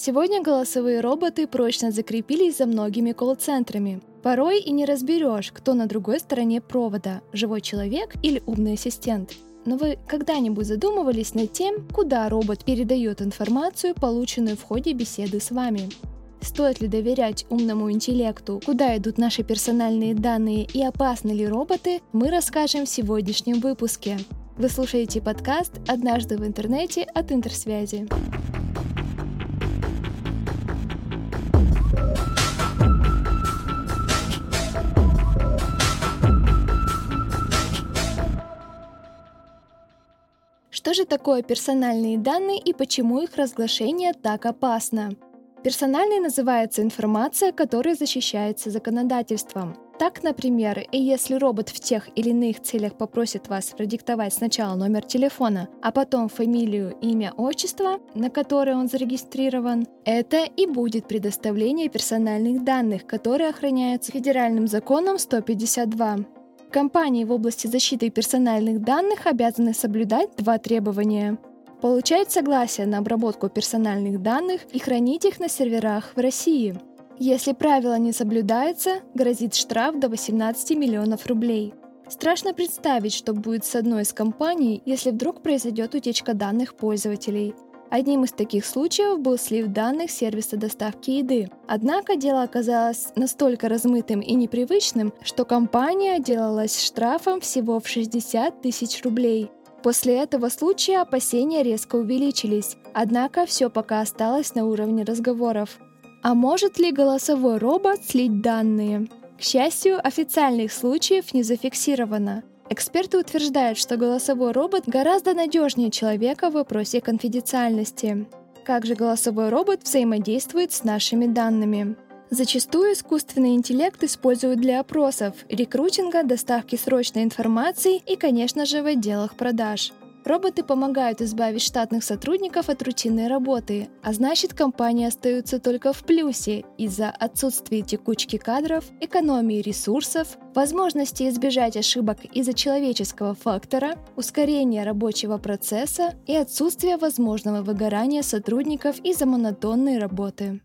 Сегодня голосовые роботы прочно закрепились за многими колл-центрами. Порой и не разберешь, кто на другой стороне провода – живой человек или умный ассистент. Но вы когда-нибудь задумывались над тем, куда робот передает информацию, полученную в ходе беседы с вами? Стоит ли доверять умному интеллекту, куда идут наши персональные данные и опасны ли роботы, мы расскажем в сегодняшнем выпуске. Вы слушаете подкаст «Однажды в интернете» от Интерсвязи. Что же такое персональные данные и почему их разглашение так опасно? Персональной называется информация, которая защищается законодательством. Так, например, если робот в тех или иных целях попросит вас продиктовать сначала номер телефона, а потом фамилию, имя, отчество, на которое он зарегистрирован, это и будет предоставление персональных данных, которые охраняются федеральным законом 152. Компании в области защиты персональных данных обязаны соблюдать два требования. Получать согласие на обработку персональных данных и хранить их на серверах в России. Если правило не соблюдается, грозит штраф до 18 миллионов рублей. Страшно представить, что будет с одной из компаний, если вдруг произойдет утечка данных пользователей – Одним из таких случаев был слив данных сервиса доставки еды. Однако дело оказалось настолько размытым и непривычным, что компания отделалась штрафом всего в 60 тысяч рублей. После этого случая опасения резко увеличились, однако все пока осталось на уровне разговоров. А может ли голосовой робот слить данные? К счастью, официальных случаев не зафиксировано. Эксперты утверждают, что голосовой робот гораздо надежнее человека в вопросе конфиденциальности. Как же голосовой робот взаимодействует с нашими данными? Зачастую искусственный интеллект используют для опросов, рекрутинга, доставки срочной информации и, конечно же, в отделах продаж. Роботы помогают избавить штатных сотрудников от рутинной работы, а значит компании остаются только в плюсе из-за отсутствия текучки кадров, экономии ресурсов, возможности избежать ошибок из-за человеческого фактора, ускорения рабочего процесса и отсутствия возможного выгорания сотрудников из-за монотонной работы.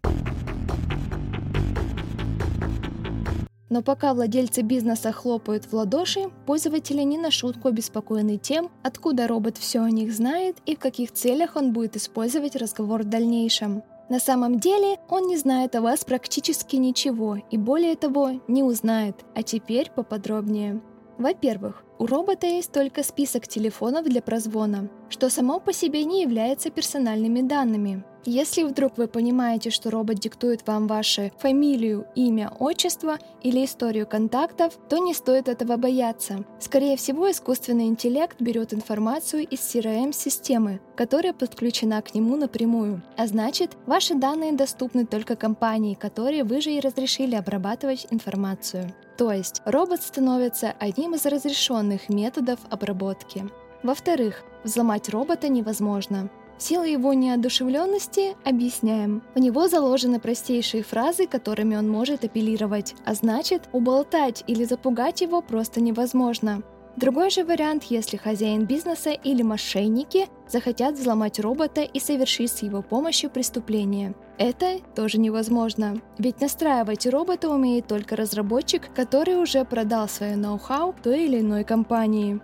Но пока владельцы бизнеса хлопают в ладоши, пользователи не на шутку обеспокоены тем, откуда робот все о них знает и в каких целях он будет использовать разговор в дальнейшем. На самом деле он не знает о вас практически ничего и более того не узнает, а теперь поподробнее. Во-первых, у робота есть только список телефонов для прозвона, что само по себе не является персональными данными. Если вдруг вы понимаете, что робот диктует вам ваши фамилию, имя, отчество или историю контактов, то не стоит этого бояться. Скорее всего, искусственный интеллект берет информацию из CRM-системы, которая подключена к нему напрямую. А значит, ваши данные доступны только компании, которые вы же и разрешили обрабатывать информацию. То есть робот становится одним из разрешенных методов обработки. Во-вторых, взломать робота невозможно. Сила его неодушевленности объясняем. У него заложены простейшие фразы, которыми он может апеллировать, а значит, уболтать или запугать его просто невозможно. Другой же вариант, если хозяин бизнеса или мошенники захотят взломать робота и совершить с его помощью преступление. Это тоже невозможно, ведь настраивать робота умеет только разработчик, который уже продал свое ноу-хау той или иной компании.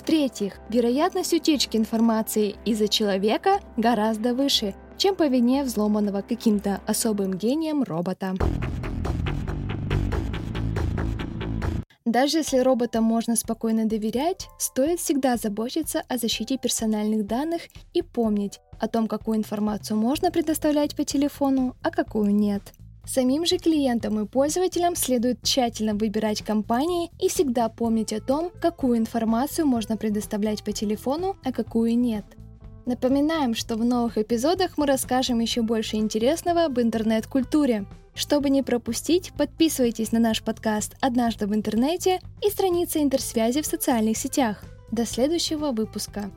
В-третьих, вероятность утечки информации из-за человека гораздо выше, чем по вине взломанного каким-то особым гением робота. Даже если роботам можно спокойно доверять, стоит всегда заботиться о защите персональных данных и помнить о том, какую информацию можно предоставлять по телефону, а какую нет. Самим же клиентам и пользователям следует тщательно выбирать компании и всегда помнить о том, какую информацию можно предоставлять по телефону, а какую нет. Напоминаем, что в новых эпизодах мы расскажем еще больше интересного об интернет-культуре. Чтобы не пропустить, подписывайтесь на наш подкаст «Однажды в интернете» и страницы интерсвязи в социальных сетях. До следующего выпуска.